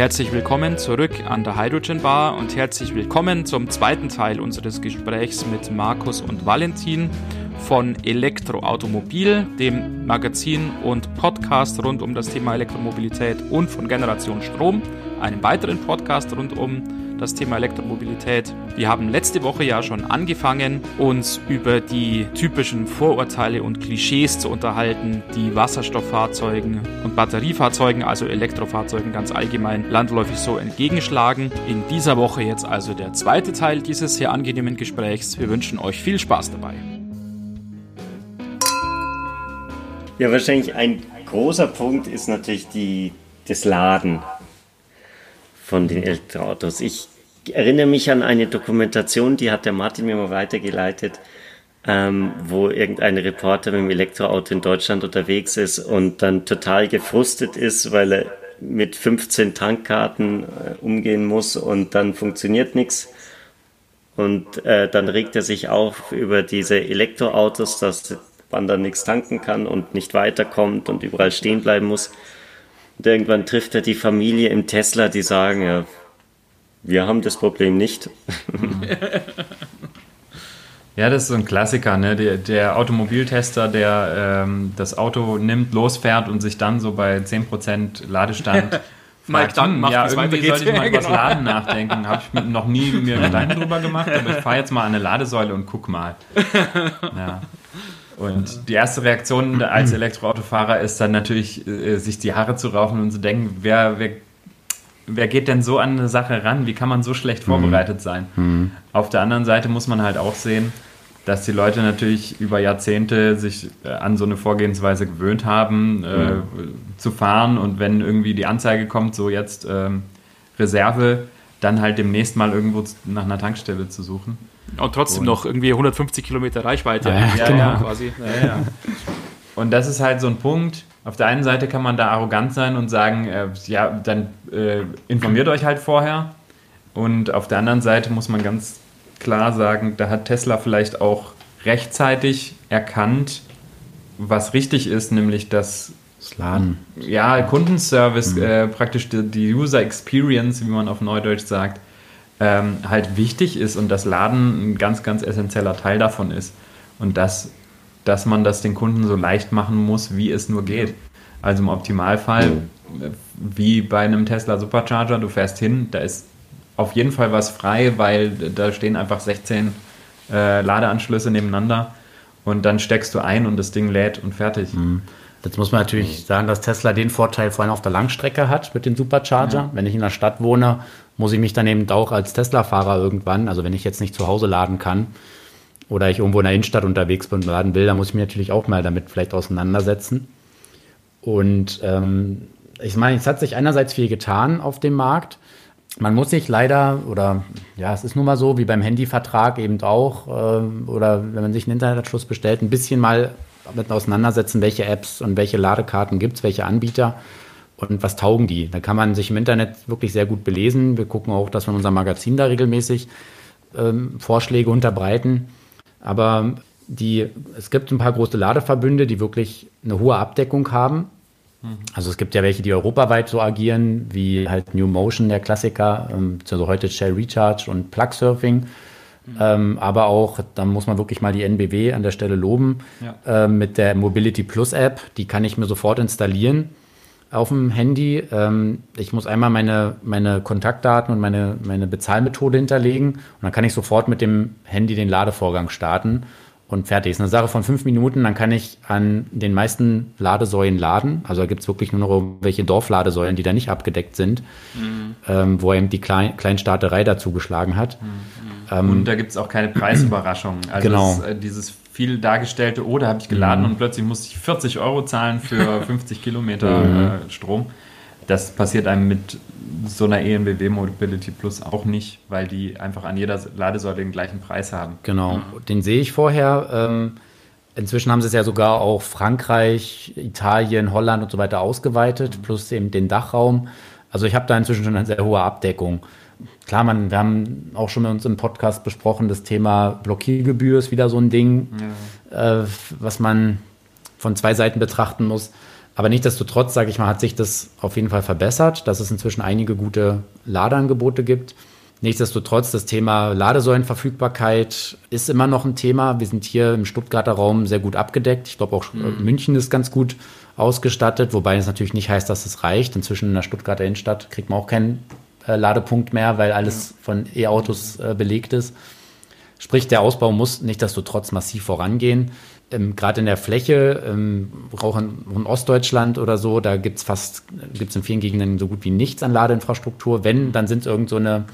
Herzlich willkommen zurück an der Hydrogen Bar und herzlich willkommen zum zweiten Teil unseres Gesprächs mit Markus und Valentin von Elektroautomobil, dem Magazin und Podcast rund um das Thema Elektromobilität und von Generation Strom, einem weiteren Podcast rund um das Thema Elektromobilität. Wir haben letzte Woche ja schon angefangen, uns über die typischen Vorurteile und Klischees zu unterhalten, die Wasserstofffahrzeugen und Batteriefahrzeugen, also Elektrofahrzeugen ganz allgemein, landläufig so entgegenschlagen. In dieser Woche jetzt also der zweite Teil dieses sehr angenehmen Gesprächs. Wir wünschen euch viel Spaß dabei. Ja, wahrscheinlich ein großer Punkt ist natürlich die, das Laden von den Elektroautos. Ich erinnere mich an eine Dokumentation, die hat der Martin mir mal weitergeleitet, ähm, wo irgendein Reporter mit dem Elektroauto in Deutschland unterwegs ist und dann total gefrustet ist, weil er mit 15 Tankkarten äh, umgehen muss und dann funktioniert nichts. Und äh, dann regt er sich auf über diese Elektroautos, dass man dann nichts tanken kann und nicht weiterkommt und überall stehen bleiben muss. Und irgendwann trifft er die Familie im Tesla, die sagen, ja, wir haben das Problem nicht. Ja, das ist so ein Klassiker, ne? Der, der Automobiltester, der ähm, das Auto nimmt, losfährt und sich dann so bei 10% Ladestand Mike Dunn hm, macht, ja, irgendwie sollte ich mal über das genau. Laden nachdenken. Habe ich noch nie mir Gedanken drüber gemacht, aber ich fahre jetzt mal an eine Ladesäule und guck mal. Ja. Und die erste Reaktion als Elektroautofahrer ist dann natürlich, äh, sich die Haare zu raufen und zu denken, wer, wer, wer geht denn so an eine Sache ran? Wie kann man so schlecht mhm. vorbereitet sein? Mhm. Auf der anderen Seite muss man halt auch sehen, dass die Leute natürlich über Jahrzehnte sich äh, an so eine Vorgehensweise gewöhnt haben, äh, mhm. zu fahren und wenn irgendwie die Anzeige kommt, so jetzt ähm, Reserve, dann halt demnächst mal irgendwo nach einer Tankstelle zu suchen. Und trotzdem und noch irgendwie 150 Kilometer Reichweite. Ja, ja, genau. quasi. Ja, und das ist halt so ein Punkt. Auf der einen Seite kann man da arrogant sein und sagen, äh, ja, dann äh, informiert euch halt vorher. Und auf der anderen Seite muss man ganz klar sagen, da hat Tesla vielleicht auch rechtzeitig erkannt, was richtig ist, nämlich dass das Laden. Ja, Kundenservice, mhm. äh, praktisch die, die, User Experience, wie man auf Neudeutsch sagt, ähm, halt wichtig ist und das Laden ein ganz, ganz essentieller Teil davon ist. Und dass, dass man das den Kunden so leicht machen muss, wie es nur geht. Also im Optimalfall, wie bei einem Tesla Supercharger, du fährst hin, da ist auf jeden Fall was frei, weil da stehen einfach 16 äh, Ladeanschlüsse nebeneinander und dann steckst du ein und das Ding lädt und fertig. Mhm. Jetzt muss man natürlich sagen, dass Tesla den Vorteil vor allem auf der Langstrecke hat mit dem Supercharger. Ja. Wenn ich in der Stadt wohne, muss ich mich dann eben auch als Tesla-Fahrer irgendwann, also wenn ich jetzt nicht zu Hause laden kann oder ich irgendwo in der Innenstadt unterwegs bin und laden will, dann muss ich mich natürlich auch mal damit vielleicht auseinandersetzen. Und ähm, ich meine, es hat sich einerseits viel getan auf dem Markt. Man muss sich leider, oder ja, es ist nun mal so, wie beim Handyvertrag eben auch, äh, oder wenn man sich einen Internetanschluss bestellt, ein bisschen mal damit auseinandersetzen, welche Apps und welche Ladekarten gibt es, welche Anbieter und was taugen die. Da kann man sich im Internet wirklich sehr gut belesen. Wir gucken auch, dass wir in unserem Magazin da regelmäßig ähm, Vorschläge unterbreiten. Aber die, es gibt ein paar große Ladeverbünde, die wirklich eine hohe Abdeckung haben. Mhm. Also es gibt ja welche, die europaweit so agieren, wie halt New Motion, der Klassiker, ähm, also heute Shell Recharge und Plug Surfing. Ähm, aber auch, da muss man wirklich mal die NBW an der Stelle loben, ja. ähm, mit der Mobility Plus App, die kann ich mir sofort installieren auf dem Handy. Ähm, ich muss einmal meine, meine Kontaktdaten und meine, meine Bezahlmethode hinterlegen und dann kann ich sofort mit dem Handy den Ladevorgang starten und fertig. Ist eine Sache von fünf Minuten, dann kann ich an den meisten Ladesäulen laden. Also da gibt es wirklich nur noch welche Dorfladesäulen, die da nicht abgedeckt sind, mhm. ähm, wo eben die Klein Kleinstaaterei dazu geschlagen hat. Mhm. Ähm, und da gibt es auch keine Preisüberraschung. Also genau. Das, äh, dieses viel dargestellte, oh, da habe ich geladen mhm. und plötzlich musste ich 40 Euro zahlen für 50 Kilometer mhm. äh, Strom. Das passiert einem mit so einer ENBW Mobility Plus auch nicht, weil die einfach an jeder Ladesäule den gleichen Preis haben. Genau, mhm. den sehe ich vorher. Ähm, inzwischen haben sie es ja sogar auch Frankreich, Italien, Holland und so weiter ausgeweitet, mhm. plus eben den Dachraum. Also ich habe da inzwischen schon eine sehr hohe Abdeckung klar, man, wir haben auch schon mit uns im Podcast besprochen, das Thema Blockiergebühr ist wieder so ein Ding, ja. äh, was man von zwei Seiten betrachten muss. Aber nichtsdestotrotz, sage ich mal, hat sich das auf jeden Fall verbessert, dass es inzwischen einige gute Ladeangebote gibt. Nichtsdestotrotz, das Thema Ladesäulenverfügbarkeit ist immer noch ein Thema. Wir sind hier im Stuttgarter Raum sehr gut abgedeckt. Ich glaube auch mhm. München ist ganz gut ausgestattet, wobei es natürlich nicht heißt, dass es reicht. Inzwischen in der Stuttgarter Innenstadt kriegt man auch keinen äh, Ladepunkt mehr, weil alles ja. von E-Autos äh, belegt ist. Sprich, der Ausbau muss nichtsdestotrotz massiv vorangehen. Ähm, Gerade in der Fläche, ähm, auch in, in, Ostdeutschland oder so, da gibt es fast, gibt es in vielen Gegenden so gut wie nichts an Ladeinfrastruktur. Wenn, dann sind es irgend so eine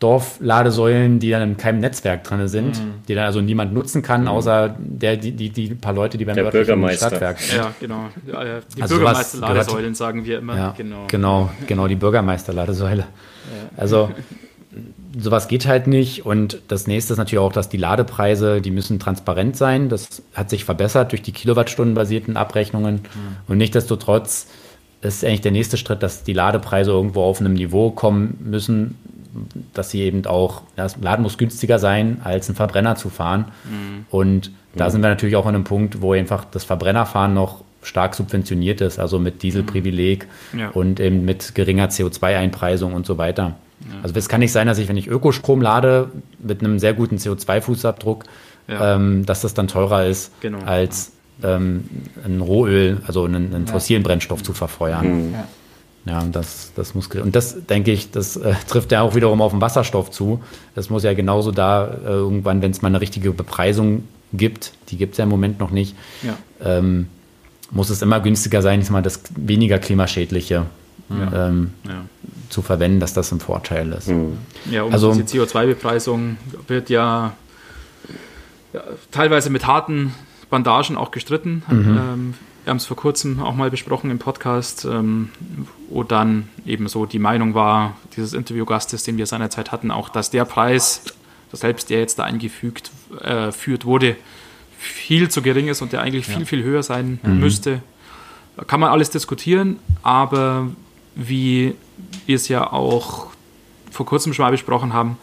Dorfladesäulen, die dann in keinem Netzwerk drin sind, mhm. die dann also niemand nutzen kann, mhm. außer der, die, die, die paar Leute, die beim der Bürgermeister. Stadtwerk sind. Ja, genau. Die also Bürgermeisterladesäulen sagen wir immer. Ja, genau. genau, genau, die Bürgermeisterladesäule. Ja. Also sowas geht halt nicht. Und das nächste ist natürlich auch, dass die Ladepreise, die müssen transparent sein. Das hat sich verbessert durch die Kilowattstundenbasierten Abrechnungen. Mhm. Und nichtsdestotrotz ist eigentlich der nächste Schritt, dass die Ladepreise irgendwo auf einem Niveau kommen müssen, dass sie eben auch, das Laden muss günstiger sein, als einen Verbrenner zu fahren. Mhm. Und da mhm. sind wir natürlich auch an einem Punkt, wo einfach das Verbrennerfahren noch stark subventioniert ist, also mit Dieselprivileg mhm. ja. und eben mit geringer CO2-Einpreisung und so weiter. Ja. Also es kann nicht sein, dass ich, wenn ich Ökostrom lade, mit einem sehr guten CO2-Fußabdruck, ja. ähm, dass das dann teurer ist, genau. als ähm, ein Rohöl, also einen, einen fossilen Brennstoff zu verfeuern. Ja, das, das muss, und das denke ich, das äh, trifft ja auch wiederum auf den Wasserstoff zu. Das muss ja genauso da äh, irgendwann, wenn es mal eine richtige Bepreisung gibt, die gibt es ja im Moment noch nicht, ja. ähm, muss es immer günstiger sein, mal das weniger klimaschädliche ja. Ähm, ja. zu verwenden, dass das ein Vorteil ist. Mhm. Ja, um also, die CO2-Bepreisung wird ja, teilweise mit harten Bandagen auch gestritten. Mhm. Ähm, wir haben es vor kurzem auch mal besprochen im Podcast, ähm, wo dann eben so die Meinung war, dieses Interviewgastes, den wir seinerzeit hatten, auch, dass der Preis, selbst der jetzt da eingefügt äh, führt wurde, viel zu gering ist und der eigentlich ja. viel, viel höher sein mhm. müsste. Da kann man alles diskutieren, aber wie wir es ja auch vor kurzem schon mal besprochen haben,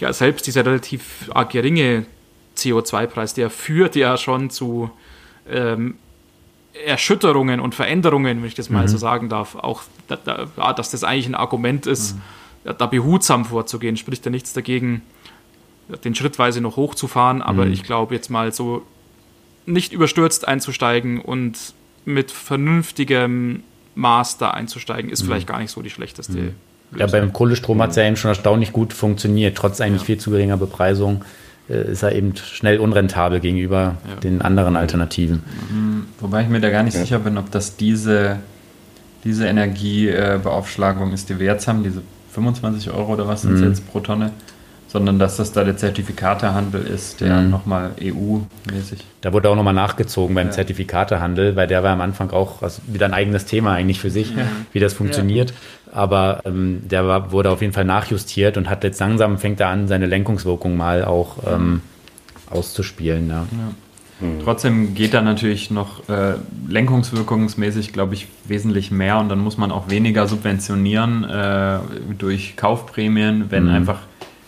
ja, selbst dieser relativ geringe CO2-Preis, der führt ja schon zu ähm, Erschütterungen und Veränderungen, wenn ich das mal mhm. so sagen darf, auch, da, da, dass das eigentlich ein Argument ist, mhm. da behutsam vorzugehen, spricht ja nichts dagegen, den schrittweise noch hochzufahren, aber mhm. ich glaube jetzt mal so nicht überstürzt einzusteigen und mit vernünftigem Maß da einzusteigen, ist mhm. vielleicht gar nicht so die schlechteste. Mhm. Ja, beim Kohlestrom hat es ja eben schon erstaunlich gut funktioniert, trotz eigentlich ja. viel zu geringer Bepreisung. Äh, ist er eben schnell unrentabel gegenüber ja. den anderen Alternativen. Mhm. Wobei ich mir da gar nicht ja. sicher bin, ob das diese, diese Energiebeaufschlagung ist, die wir jetzt haben, diese 25 Euro oder was sind es mhm. jetzt pro Tonne, sondern dass das da der Zertifikatehandel ist, der mhm. nochmal EU-mäßig. Da wurde auch nochmal nachgezogen beim ja. Zertifikatehandel, weil der war am Anfang auch also wieder ein eigenes Thema eigentlich für sich, ja. wie das funktioniert. Ja. Aber ähm, der war, wurde auf jeden Fall nachjustiert und hat jetzt langsam fängt er an, seine Lenkungswirkung mal auch ähm, auszuspielen. Ja. Mhm. Trotzdem geht da natürlich noch äh, lenkungswirkungsmäßig, glaube ich, wesentlich mehr und dann muss man auch weniger subventionieren äh, durch Kaufprämien, wenn mhm. einfach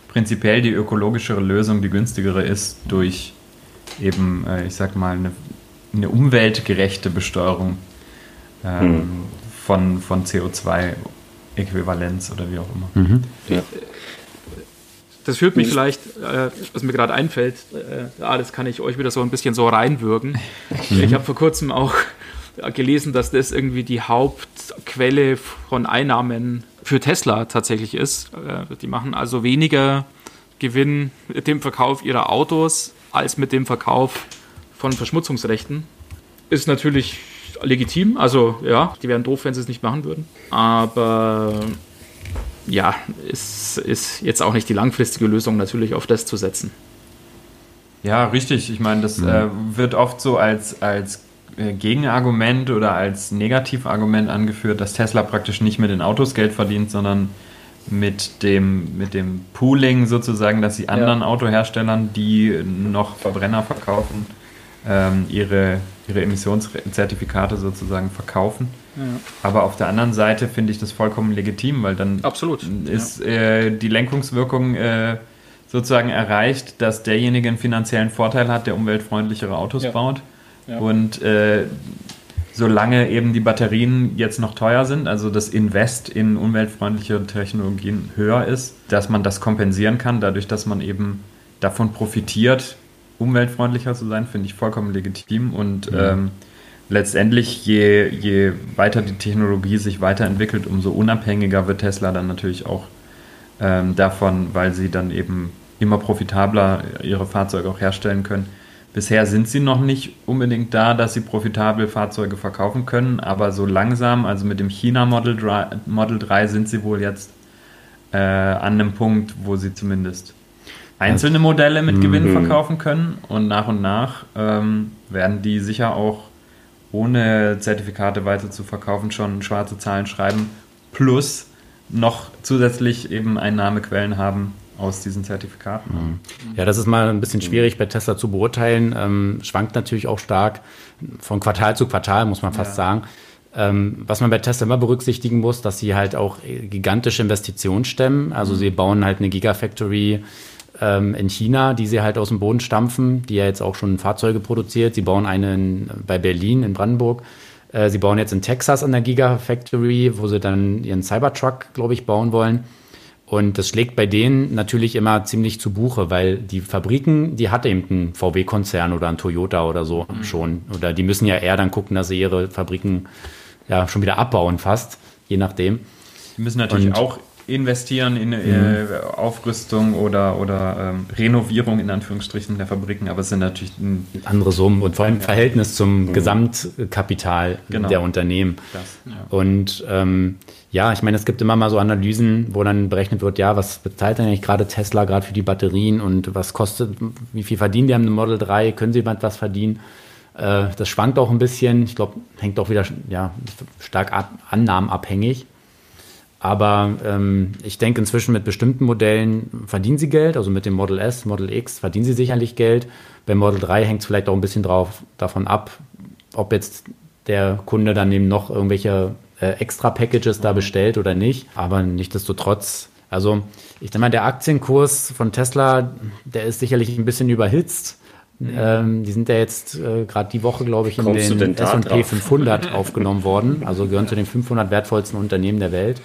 prinzipiell die ökologischere Lösung die günstigere ist durch eben, äh, ich sag mal, eine, eine umweltgerechte Besteuerung ähm, hm. von, von CO2-Äquivalenz oder wie auch immer. Mhm. Ja. Das führt mich vielleicht, äh, was mir gerade einfällt, äh, ah, das kann ich euch wieder so ein bisschen so reinwürgen. Mhm. Ich habe vor kurzem auch gelesen, dass das irgendwie die Hauptquelle von Einnahmen für Tesla tatsächlich ist. Äh, die machen also weniger Gewinn mit dem Verkauf ihrer Autos als mit dem Verkauf von Verschmutzungsrechten. Ist natürlich legitim, also ja, die wären doof, wenn sie es nicht machen würden. Aber ja, es ist jetzt auch nicht die langfristige Lösung, natürlich auf das zu setzen. Ja, richtig. Ich meine, das mhm. äh, wird oft so als, als äh, Gegenargument oder als Negativargument angeführt, dass Tesla praktisch nicht mit den Autos Geld verdient, sondern mit dem, mit dem Pooling sozusagen, dass sie anderen ja. Autoherstellern, die noch Verbrenner verkaufen, ähm, ihre, ihre Emissionszertifikate sozusagen verkaufen. Ja. Aber auf der anderen Seite finde ich das vollkommen legitim, weil dann Absolut. ist ja. äh, die Lenkungswirkung äh, sozusagen erreicht, dass derjenige einen finanziellen Vorteil hat, der umweltfreundlichere Autos baut und äh, solange eben die Batterien jetzt noch teuer sind, also das Invest in umweltfreundliche Technologien höher ist, dass man das kompensieren kann, dadurch, dass man eben davon profitiert, umweltfreundlicher zu sein, finde ich vollkommen legitim. Und mhm. ähm, letztendlich, je, je weiter die Technologie sich weiterentwickelt, umso unabhängiger wird Tesla dann natürlich auch ähm, davon, weil sie dann eben immer profitabler ihre Fahrzeuge auch herstellen können. Bisher sind sie noch nicht unbedingt da, dass sie profitabel Fahrzeuge verkaufen können, aber so langsam, also mit dem China Model 3, Model 3 sind sie wohl jetzt äh, an einem Punkt, wo sie zumindest einzelne Modelle mit Gewinn mhm. verkaufen können und nach und nach ähm, werden die sicher auch ohne Zertifikate weiter zu verkaufen schon schwarze Zahlen schreiben, plus noch zusätzlich eben Einnahmequellen haben aus diesen Zertifikaten. Mhm. Ja, das ist mal ein bisschen schwierig bei Tesla zu beurteilen. Ähm, schwankt natürlich auch stark von Quartal zu Quartal, muss man fast ja. sagen. Ähm, was man bei Tesla immer berücksichtigen muss, dass sie halt auch gigantische Investitionen stemmen. Also mhm. sie bauen halt eine Gigafactory ähm, in China, die sie halt aus dem Boden stampfen, die ja jetzt auch schon Fahrzeuge produziert. Sie bauen eine in, bei Berlin in Brandenburg. Äh, sie bauen jetzt in Texas an der Gigafactory, wo sie dann ihren Cybertruck, glaube ich, bauen wollen. Und das schlägt bei denen natürlich immer ziemlich zu Buche, weil die Fabriken, die hat eben ein VW-Konzern oder ein Toyota oder so mhm. schon. Oder die müssen ja eher dann gucken, dass sie ihre Fabriken ja schon wieder abbauen fast, je nachdem. Die müssen natürlich Und auch investieren in äh, mhm. Aufrüstung oder, oder ähm, Renovierung in Anführungsstrichen der Fabriken, aber es sind natürlich andere Summen und vor allem im Verhältnis zum mhm. Gesamtkapital genau. der Unternehmen. Das, ja. Und ähm, ja, ich meine, es gibt immer mal so Analysen, wo dann berechnet wird, ja, was bezahlt denn eigentlich gerade Tesla gerade für die Batterien und was kostet, wie viel verdienen die haben eine Model 3, können sie was verdienen? Äh, das schwankt auch ein bisschen. Ich glaube, hängt auch wieder ja, stark ab, annahmenabhängig. Aber ähm, ich denke inzwischen mit bestimmten Modellen verdienen sie Geld, also mit dem Model S, Model X verdienen sie sicherlich Geld. Beim Model 3 hängt es vielleicht auch ein bisschen drauf, davon ab, ob jetzt der Kunde dann eben noch irgendwelche äh, extra Packages da bestellt oder nicht. Aber nichtsdestotrotz, also ich denke mal, der Aktienkurs von Tesla, der ist sicherlich ein bisschen überhitzt. Mhm. Ähm, die sind ja jetzt äh, gerade die Woche, glaube ich, in Kommst den S&P 500 aufgenommen worden. Also gehören zu den 500 wertvollsten Unternehmen der Welt.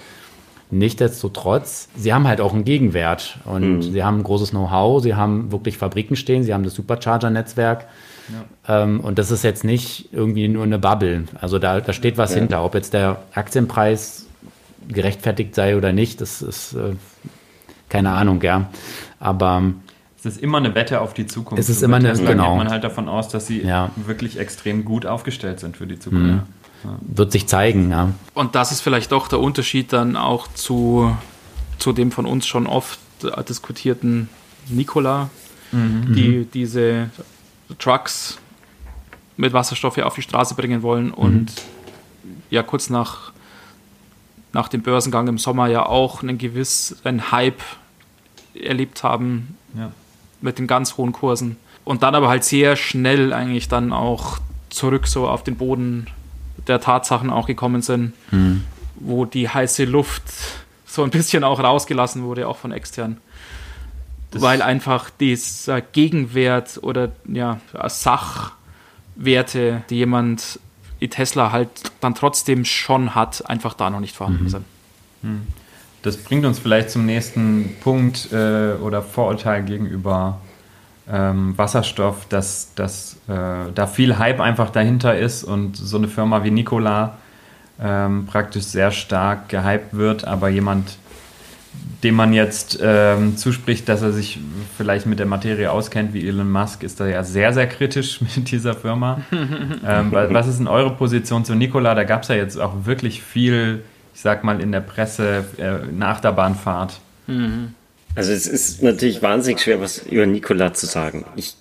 Nichtsdestotrotz, sie haben halt auch einen Gegenwert und mhm. sie haben ein großes Know-how, sie haben wirklich Fabriken stehen, sie haben das Supercharger-Netzwerk. Ja. Ähm, und das ist jetzt nicht irgendwie nur eine Bubble. Also da, da steht was ja. hinter. Ob jetzt der Aktienpreis gerechtfertigt sei oder nicht, das ist äh, keine Ahnung, ja. Aber es ist immer eine Wette auf die Zukunft. Es ist immer eine, genau. geht man halt davon aus, dass sie ja. wirklich extrem gut aufgestellt sind für die Zukunft. Mhm wird sich zeigen. Ja. Und das ist vielleicht doch der Unterschied dann auch zu, zu dem von uns schon oft diskutierten Nikola, mhm. die diese Trucks mit Wasserstoff auf die Straße bringen wollen und mhm. ja kurz nach, nach dem Börsengang im Sommer ja auch einen gewissen Hype erlebt haben ja. mit den ganz hohen Kursen und dann aber halt sehr schnell eigentlich dann auch zurück so auf den Boden der Tatsachen auch gekommen sind, mhm. wo die heiße Luft so ein bisschen auch rausgelassen wurde, auch von extern. Das Weil einfach dieser Gegenwert oder ja, Sachwerte, die jemand wie Tesla halt dann trotzdem schon hat, einfach da noch nicht vorhanden mhm. sind. Mhm. Das bringt uns vielleicht zum nächsten Punkt äh, oder Vorurteil gegenüber ähm, Wasserstoff, dass, dass äh, da viel Hype einfach dahinter ist und so eine Firma wie Nikola ähm, praktisch sehr stark gehypt wird, aber jemand, dem man jetzt ähm, zuspricht, dass er sich vielleicht mit der Materie auskennt, wie Elon Musk, ist da ja sehr, sehr kritisch mit dieser Firma. ähm, was ist denn eure Position zu Nikola? Da gab es ja jetzt auch wirklich viel, ich sag mal, in der Presse äh, nach der Bahnfahrt. Mhm. Also es ist natürlich wahnsinnig schwer, was über Nikola zu sagen. Ich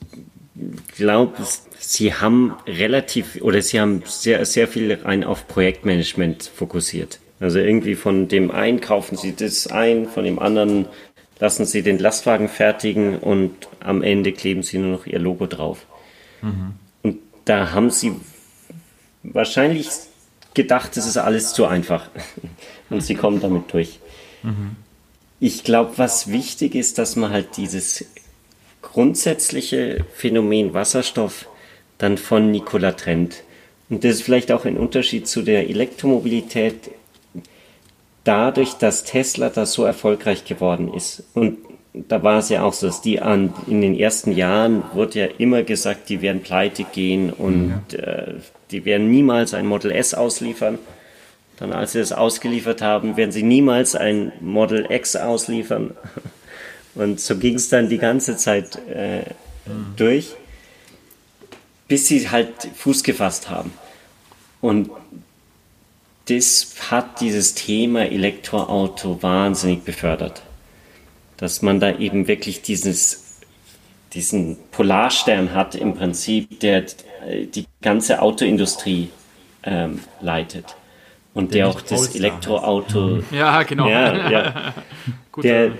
glaube, sie haben relativ oder sie haben sehr, sehr viel rein auf Projektmanagement fokussiert. Also irgendwie von dem einen kaufen sie das ein, von dem anderen lassen sie den Lastwagen fertigen und am Ende kleben sie nur noch ihr Logo drauf. Mhm. Und da haben sie wahrscheinlich gedacht, das ist alles zu einfach. und sie kommen damit durch. Mhm. Ich glaube, was wichtig ist, dass man halt dieses grundsätzliche Phänomen Wasserstoff dann von Nikola trennt. Und das ist vielleicht auch ein Unterschied zu der Elektromobilität. Dadurch, dass Tesla da so erfolgreich geworden ist und da war es ja auch so, dass die an, in den ersten Jahren wurde ja immer gesagt, die werden pleite gehen und ja. äh, die werden niemals ein Model S ausliefern. Dann, als sie das ausgeliefert haben, werden sie niemals ein Model X ausliefern. Und so ging es dann die ganze Zeit äh, mhm. durch, bis sie halt Fuß gefasst haben. Und das hat dieses Thema Elektroauto wahnsinnig befördert dass man da eben wirklich dieses, diesen Polarstern hat im Prinzip, der die ganze Autoindustrie ähm, leitet. Und der, der auch das Elektroauto. Ja, genau. Ja, ja. der,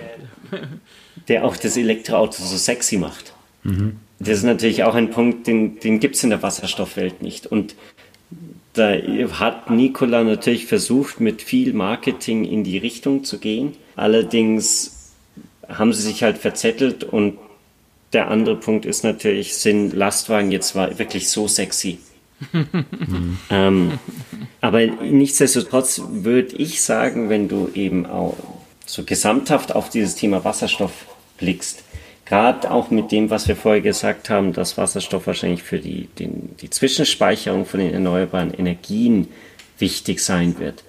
der auch das Elektroauto so sexy macht. Mhm. Das ist natürlich auch ein Punkt, den, den gibt es in der Wasserstoffwelt nicht. Und da hat Nikola natürlich versucht, mit viel Marketing in die Richtung zu gehen. Allerdings haben sie sich halt verzettelt und der andere Punkt ist natürlich, sind Lastwagen jetzt war wirklich so sexy. ähm, aber nichtsdestotrotz würde ich sagen, wenn du eben auch so gesamthaft auf dieses Thema Wasserstoff blickst, gerade auch mit dem, was wir vorher gesagt haben, dass Wasserstoff wahrscheinlich für die, den, die Zwischenspeicherung von den erneuerbaren Energien wichtig sein wird,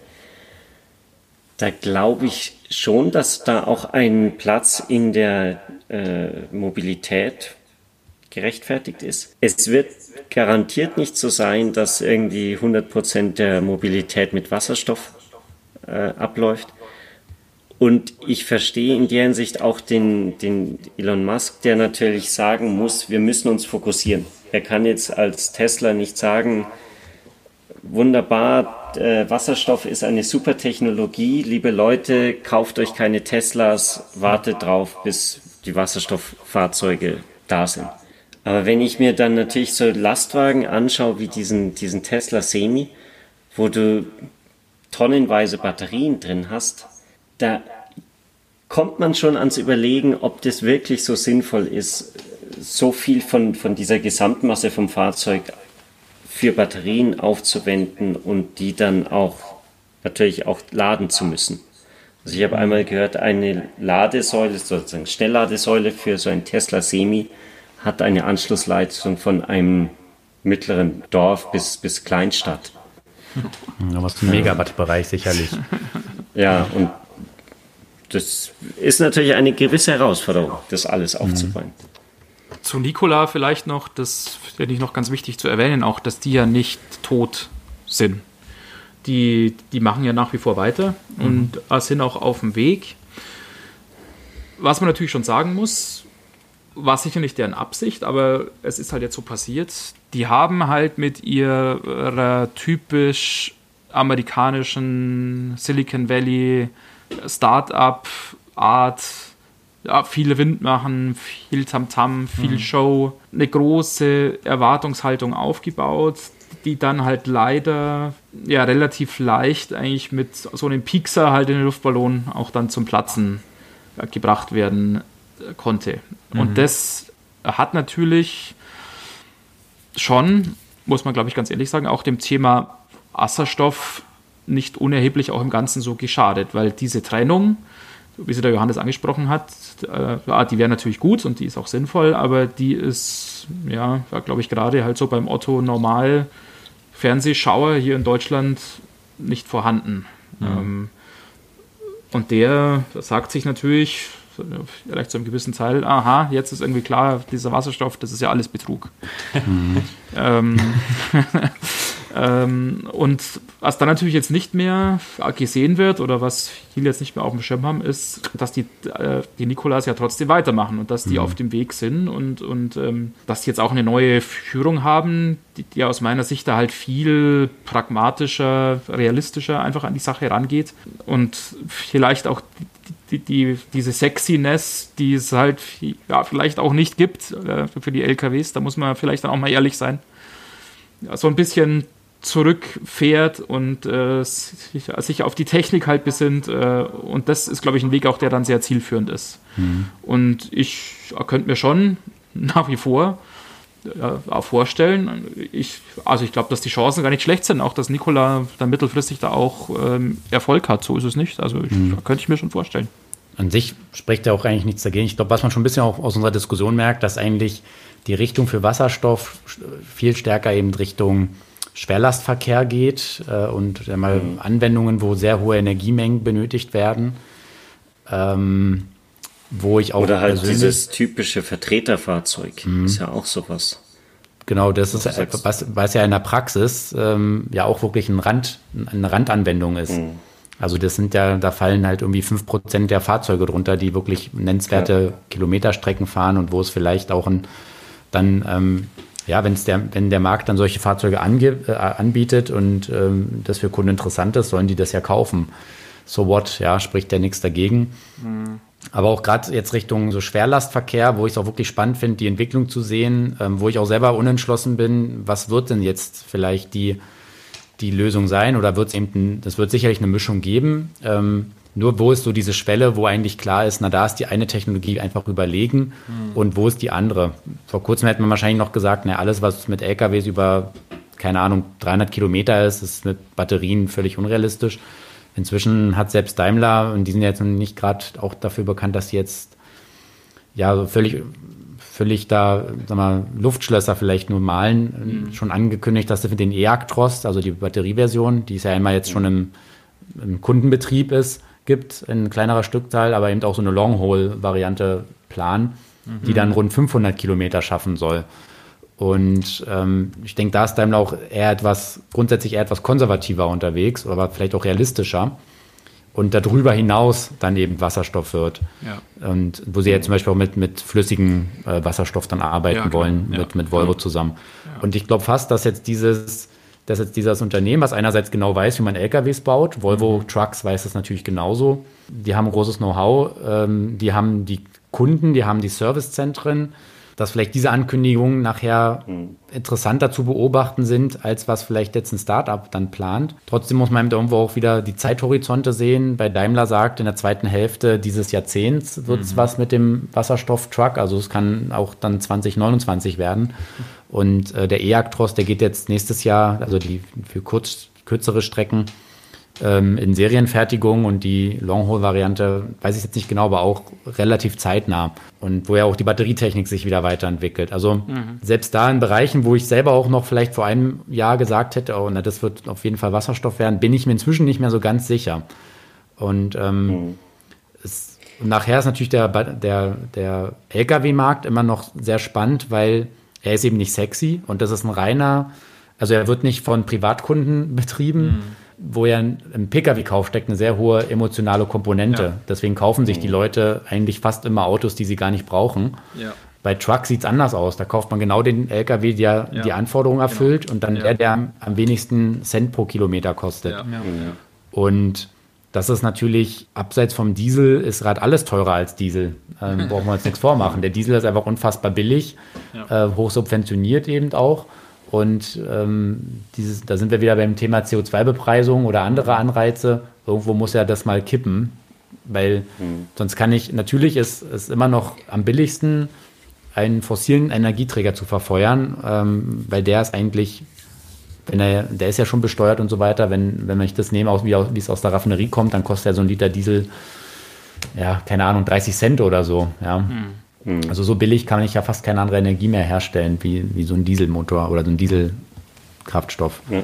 da glaube ich schon, dass da auch ein Platz in der äh, Mobilität gerechtfertigt ist. Es wird garantiert nicht so sein, dass irgendwie 100 Prozent der Mobilität mit Wasserstoff äh, abläuft. Und ich verstehe in der Hinsicht auch den, den Elon Musk, der natürlich sagen muss, wir müssen uns fokussieren. Er kann jetzt als Tesla nicht sagen, wunderbar, äh, Wasserstoff ist eine super Technologie. Liebe Leute, kauft euch keine Teslas, wartet drauf, bis die Wasserstofffahrzeuge da sind. Aber wenn ich mir dann natürlich so Lastwagen anschaue, wie diesen, diesen Tesla Semi, wo du tonnenweise Batterien drin hast, da kommt man schon ans Überlegen, ob das wirklich so sinnvoll ist, so viel von, von dieser Gesamtmasse vom Fahrzeug für Batterien aufzuwenden und die dann auch natürlich auch laden zu müssen. Also ich habe einmal gehört, eine Ladesäule, sozusagen Schnellladesäule für so ein Tesla Semi hat eine Anschlussleitung von einem mittleren Dorf bis, bis Kleinstadt. Ja, was im Megawatt-Bereich sicherlich. Ja, und das ist natürlich eine gewisse Herausforderung, das alles aufzubauen. Mhm zu Nikola vielleicht noch, das finde ich noch ganz wichtig zu erwähnen, auch, dass die ja nicht tot sind. Die, die machen ja nach wie vor weiter mhm. und sind auch auf dem Weg. Was man natürlich schon sagen muss, war sicher nicht deren Absicht, aber es ist halt jetzt so passiert. Die haben halt mit ihrer typisch amerikanischen Silicon Valley Startup Art ja, viel Wind machen, viel Tamtam, -Tam, viel mhm. Show, eine große Erwartungshaltung aufgebaut, die dann halt leider ja relativ leicht eigentlich mit so einem Piekser halt in den Luftballon auch dann zum Platzen gebracht werden konnte. Mhm. Und das hat natürlich schon, muss man glaube ich ganz ehrlich sagen, auch dem Thema Wasserstoff nicht unerheblich auch im Ganzen so geschadet, weil diese Trennung, wie sie der Johannes angesprochen hat, äh, die wäre natürlich gut und die ist auch sinnvoll, aber die ist, ja, glaube ich, gerade halt so beim Otto Normal Fernsehschauer hier in Deutschland nicht vorhanden. Ähm, und der sagt sich natürlich, vielleicht zu einem gewissen Teil, aha, jetzt ist irgendwie klar, dieser Wasserstoff, das ist ja alles Betrug. Mhm. ähm, ähm, und was dann natürlich jetzt nicht mehr gesehen wird oder was viele jetzt nicht mehr auf dem Schirm haben, ist, dass die, äh, die Nikolas ja trotzdem weitermachen und dass die mhm. auf dem Weg sind und, und ähm, dass die jetzt auch eine neue Führung haben, die, die aus meiner Sicht da halt viel pragmatischer, realistischer einfach an die Sache rangeht und vielleicht auch die, die, diese Sexiness, die es halt ja, vielleicht auch nicht gibt äh, für die LKWs, da muss man vielleicht dann auch mal ehrlich sein. Ja, so ein bisschen zurückfährt und äh, sich, sich, auf die Technik halt besinnt. Äh, und das ist, glaube ich, ein Weg auch, der dann sehr zielführend ist. Mhm. Und ich könnte mir schon nach wie vor äh, vorstellen. Ich, also ich glaube, dass die Chancen gar nicht schlecht sind, auch dass Nikola dann mittelfristig da auch ähm, Erfolg hat. So ist es nicht. Also ich, mhm. könnte ich mir schon vorstellen. An sich spricht ja auch eigentlich nichts dagegen. Ich glaube, was man schon ein bisschen auch aus unserer Diskussion merkt, dass eigentlich die Richtung für Wasserstoff viel stärker eben Richtung Schwerlastverkehr geht äh, und ja, mal mhm. Anwendungen, wo sehr hohe Energiemengen benötigt werden. Ähm, wo ich auch Oder halt dieses typische Vertreterfahrzeug mhm. ist ja auch sowas. Genau, das ist was, was ja in der Praxis ähm, ja auch wirklich ein Rand, eine Randanwendung ist. Mhm. Also das sind ja, da fallen halt irgendwie 5% der Fahrzeuge drunter, die wirklich nennenswerte ja. Kilometerstrecken fahren und wo es vielleicht auch ein, dann, ähm, ja, wenn's der, wenn der Markt dann solche Fahrzeuge ange, äh, anbietet und ähm, das für Kunden interessant ist, sollen die das ja kaufen. So what, ja, spricht ja nichts dagegen. Mhm. Aber auch gerade jetzt Richtung so Schwerlastverkehr, wo ich es auch wirklich spannend finde, die Entwicklung zu sehen, ähm, wo ich auch selber unentschlossen bin, was wird denn jetzt vielleicht die, die Lösung sein oder wird es eben, das wird sicherlich eine Mischung geben. Ähm, nur wo ist so diese Schwelle, wo eigentlich klar ist, na da ist die eine Technologie einfach überlegen mhm. und wo ist die andere? Vor kurzem hätte man wahrscheinlich noch gesagt, na alles, was mit LKWs über, keine Ahnung, 300 Kilometer ist, ist mit Batterien völlig unrealistisch. Inzwischen hat selbst Daimler, und die sind jetzt nicht gerade auch dafür bekannt, dass sie jetzt ja völlig, völlig da, sag mal, Luftschlösser vielleicht nur malen, mhm. schon angekündigt, dass sie für den E-Actros, also die Batterieversion, die es ja einmal jetzt schon im, im Kundenbetrieb ist, gibt, in kleinerer Stückzahl, aber eben auch so eine Long-Haul-Variante planen, mhm. die dann rund 500 Kilometer schaffen soll. Und ähm, ich denke, da ist Daimler auch eher etwas, grundsätzlich eher etwas konservativer unterwegs, aber vielleicht auch realistischer. Und darüber hinaus dann eben Wasserstoff wird. Ja. Und wo sie ja zum Beispiel auch mit, mit flüssigem äh, Wasserstoff dann arbeiten ja, wollen, ja. mit, mit Volvo zusammen. Und ich glaube fast, dass jetzt dieses, dass jetzt dieses Unternehmen, was einerseits genau weiß, wie man LKWs baut, Volvo mhm. Trucks weiß das natürlich genauso, die haben großes Know-how, ähm, die haben die Kunden, die haben die Servicezentren, dass vielleicht diese Ankündigungen nachher mhm. interessanter zu beobachten sind, als was vielleicht jetzt ein Startup dann plant. Trotzdem muss man irgendwo auch wieder die Zeithorizonte sehen. Bei Daimler sagt, in der zweiten Hälfte dieses Jahrzehnts wird es mhm. was mit dem Wasserstofftruck. Also es kann auch dann 2029 werden. Und äh, der E-Actros, der geht jetzt nächstes Jahr, also die für kurz, kürzere Strecken, ähm, in Serienfertigung und die Long-Haul-Variante, weiß ich jetzt nicht genau, aber auch relativ zeitnah. Und wo ja auch die Batterietechnik sich wieder weiterentwickelt. Also mhm. selbst da in Bereichen, wo ich selber auch noch vielleicht vor einem Jahr gesagt hätte, oh, na, das wird auf jeden Fall Wasserstoff werden, bin ich mir inzwischen nicht mehr so ganz sicher. Und ähm, mhm. es, nachher ist natürlich der, der, der Lkw-Markt immer noch sehr spannend, weil er ist eben nicht sexy und das ist ein reiner, also er wird nicht von Privatkunden betrieben. Mhm wo ja im Pkw-Kauf steckt eine sehr hohe emotionale Komponente. Ja. Deswegen kaufen sich die mhm. Leute eigentlich fast immer Autos, die sie gar nicht brauchen. Ja. Bei Truck sieht es anders aus. Da kauft man genau den LKW, der ja. die Anforderungen genau. erfüllt genau. und dann der, der am wenigsten Cent pro Kilometer kostet. Und das ist natürlich, abseits vom Diesel, ist gerade alles teurer als Diesel. Ähm, brauchen wir uns nichts vormachen. Der Diesel ist einfach unfassbar billig, äh, hoch subventioniert eben auch. Und ähm, dieses, da sind wir wieder beim Thema CO2-Bepreisung oder andere Anreize. Irgendwo muss ja das mal kippen, weil mhm. sonst kann ich, natürlich ist es immer noch am billigsten, einen fossilen Energieträger zu verfeuern, ähm, weil der ist eigentlich, wenn er, der ist ja schon besteuert und so weiter. Wenn, wenn ich das nehme, wie, wie es aus der Raffinerie kommt, dann kostet ja so ein Liter Diesel, ja, keine Ahnung, 30 Cent oder so. Ja. Mhm. Mhm. Also so billig kann ich ja fast keine andere Energie mehr herstellen, wie, wie so ein Dieselmotor oder so ein Dieselkraftstoff. Ja.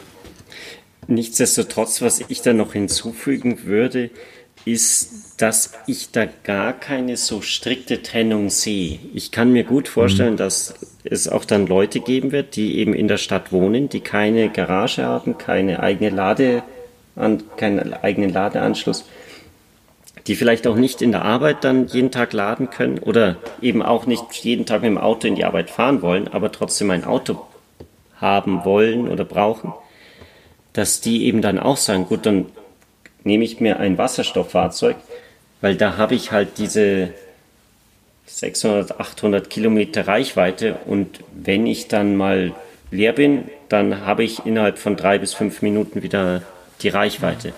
Nichtsdestotrotz, was ich da noch hinzufügen würde, ist, dass ich da gar keine so strikte Trennung sehe. Ich kann mir gut vorstellen, mhm. dass es auch dann Leute geben wird, die eben in der Stadt wohnen, die keine Garage haben, keine eigene Lade, keinen eigenen Ladeanschluss die vielleicht auch nicht in der Arbeit dann jeden Tag laden können oder eben auch nicht jeden Tag mit dem Auto in die Arbeit fahren wollen, aber trotzdem ein Auto haben wollen oder brauchen, dass die eben dann auch sagen, gut, dann nehme ich mir ein Wasserstofffahrzeug, weil da habe ich halt diese 600, 800 Kilometer Reichweite und wenn ich dann mal leer bin, dann habe ich innerhalb von drei bis fünf Minuten wieder die Reichweite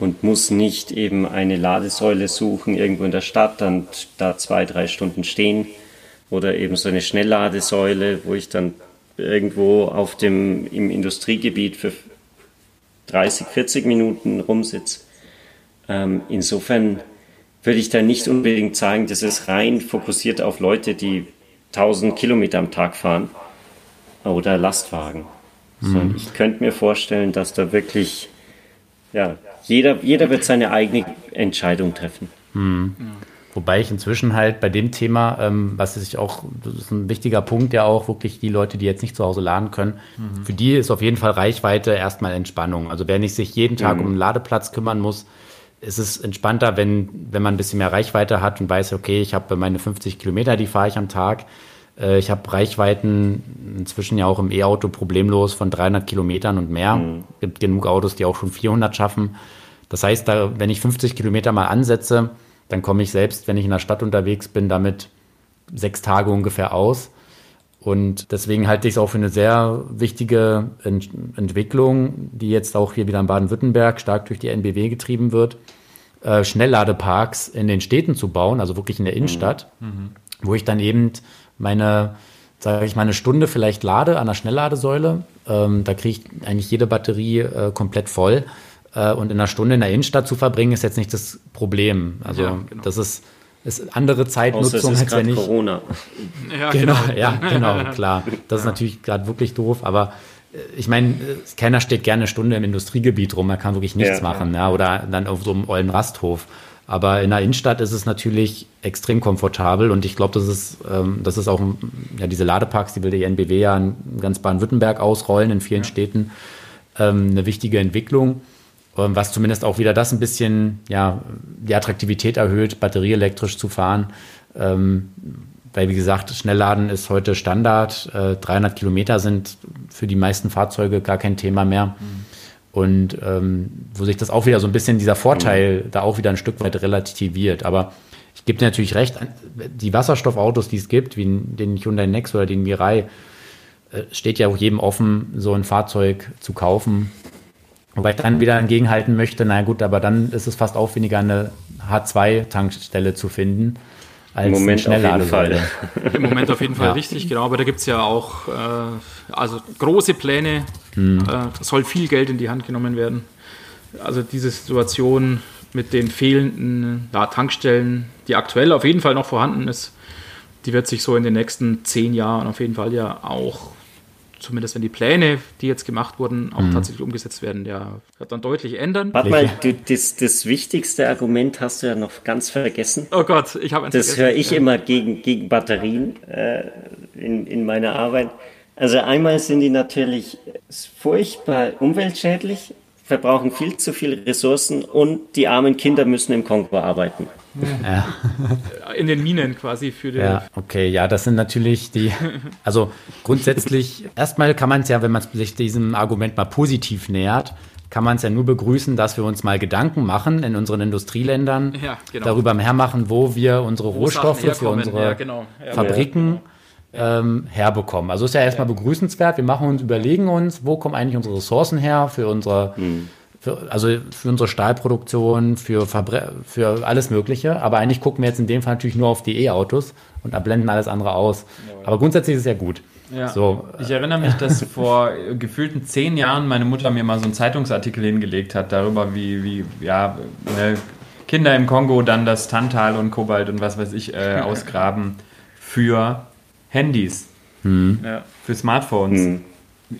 und muss nicht eben eine Ladesäule suchen irgendwo in der Stadt und da zwei, drei Stunden stehen, oder eben so eine Schnellladesäule, wo ich dann irgendwo auf dem, im Industriegebiet für 30, 40 Minuten rumsitze. Ähm, insofern würde ich da nicht unbedingt sagen, das ist rein fokussiert auf Leute, die 1000 Kilometer am Tag fahren oder Lastwagen. Mhm. ich könnte mir vorstellen, dass da wirklich, ja, jeder, jeder wird seine eigene Entscheidung treffen. Mhm. Wobei ich inzwischen halt bei dem Thema, ähm, was ist auch, das ist ein wichtiger Punkt ja auch, wirklich die Leute, die jetzt nicht zu Hause laden können, mhm. für die ist auf jeden Fall Reichweite erstmal Entspannung. Also wer nicht sich jeden Tag mhm. um einen Ladeplatz kümmern muss, ist es entspannter, wenn, wenn man ein bisschen mehr Reichweite hat und weiß, okay, ich habe meine 50 Kilometer, die fahre ich am Tag. Äh, ich habe Reichweiten inzwischen ja auch im E-Auto problemlos von 300 Kilometern und mehr. Mhm. Es gibt genug Autos, die auch schon 400 schaffen. Das heißt, da, wenn ich 50 Kilometer mal ansetze, dann komme ich selbst, wenn ich in der Stadt unterwegs bin, damit sechs Tage ungefähr aus. Und deswegen halte ich es auch für eine sehr wichtige Ent Entwicklung, die jetzt auch hier wieder in Baden-Württemberg stark durch die NBW getrieben wird, äh, Schnellladeparks in den Städten zu bauen, also wirklich in der Innenstadt, mhm. wo ich dann eben meine, sage ich mal, eine Stunde vielleicht lade an der Schnellladesäule. Ähm, da kriege ich eigentlich jede Batterie äh, komplett voll. Äh, und in einer Stunde in der Innenstadt zu verbringen, ist jetzt nicht das Problem. Also ja, genau. das ist ist andere Zeitnutzung, als wenn ich. Corona. Ja, genau, genau, ja, genau, klar. Das ist natürlich gerade wirklich doof, aber äh, ich meine, keiner steht gerne eine Stunde im Industriegebiet rum, er kann wirklich nichts ja, machen, ja. ja. oder dann auf so einem ollen Rasthof. Aber in der Innenstadt ist es natürlich extrem komfortabel und ich glaube, das ist, ähm, das ist auch, ja, diese Ladeparks, die will die NBW ja in ganz Baden-Württemberg ausrollen, in vielen Städten, ähm, eine wichtige Entwicklung. Ähm, was zumindest auch wieder das ein bisschen, ja, die Attraktivität erhöht, batterieelektrisch zu fahren. Ähm, weil, wie gesagt, Schnellladen ist heute Standard. Äh, 300 Kilometer sind für die meisten Fahrzeuge gar kein Thema mehr. Mhm. Und ähm, wo sich das auch wieder so ein bisschen dieser Vorteil mhm. da auch wieder ein Stück weit relativiert. Aber ich gebe dir natürlich recht, die Wasserstoffautos, die es gibt, wie den Hyundai Next oder den Mirai, äh, steht ja auch jedem offen, so ein Fahrzeug zu kaufen Wobei ich dann wieder entgegenhalten möchte, na gut, aber dann ist es fast aufwendiger, eine H2-Tankstelle zu finden. Als Im Moment auf jeden Fall. Im Moment auf jeden Fall ja. richtig, genau. Aber da gibt es ja auch äh, also große Pläne. Hm. Äh, soll viel Geld in die Hand genommen werden. Also diese Situation mit den fehlenden ja, Tankstellen, die aktuell auf jeden Fall noch vorhanden ist, die wird sich so in den nächsten zehn Jahren auf jeden Fall ja auch zumindest wenn die Pläne, die jetzt gemacht wurden, auch mhm. tatsächlich umgesetzt werden, ja, wird dann deutlich ändern. Warte mal, du, das, das wichtigste Argument hast du ja noch ganz vergessen. Oh Gott, ich habe Das höre ich ja. immer gegen, gegen Batterien äh, in, in meiner Arbeit. Also einmal sind die natürlich furchtbar umweltschädlich, verbrauchen viel zu viele Ressourcen und die armen Kinder müssen im Kongo arbeiten. Ja. In den Minen quasi für den. Ja, okay, ja, das sind natürlich die. Also grundsätzlich, erstmal kann man es ja, wenn man sich diesem Argument mal positiv nähert, kann man es ja nur begrüßen, dass wir uns mal Gedanken machen in unseren Industrieländern, ja, genau. darüber mehr machen, wo wir unsere Rohstoffe für unsere ja, genau. ja, Fabriken ähm, herbekommen. Also ist ja erstmal begrüßenswert. Wir machen uns, überlegen uns, wo kommen eigentlich unsere Ressourcen her für unsere mhm für, also für unsere Stahlproduktion, für, Verbre für alles Mögliche. Aber eigentlich gucken wir jetzt in dem Fall natürlich nur auf die E-Autos und blenden alles andere aus. Aber grundsätzlich ist es ja gut. Ja. So, ich erinnere mich, dass vor gefühlten zehn Jahren meine Mutter mir mal so einen Zeitungsartikel hingelegt hat darüber, wie, wie ja, ne, Kinder im Kongo dann das Tantal und Kobalt und was weiß ich äh, ausgraben für Handys, hm. ja. für Smartphones. Hm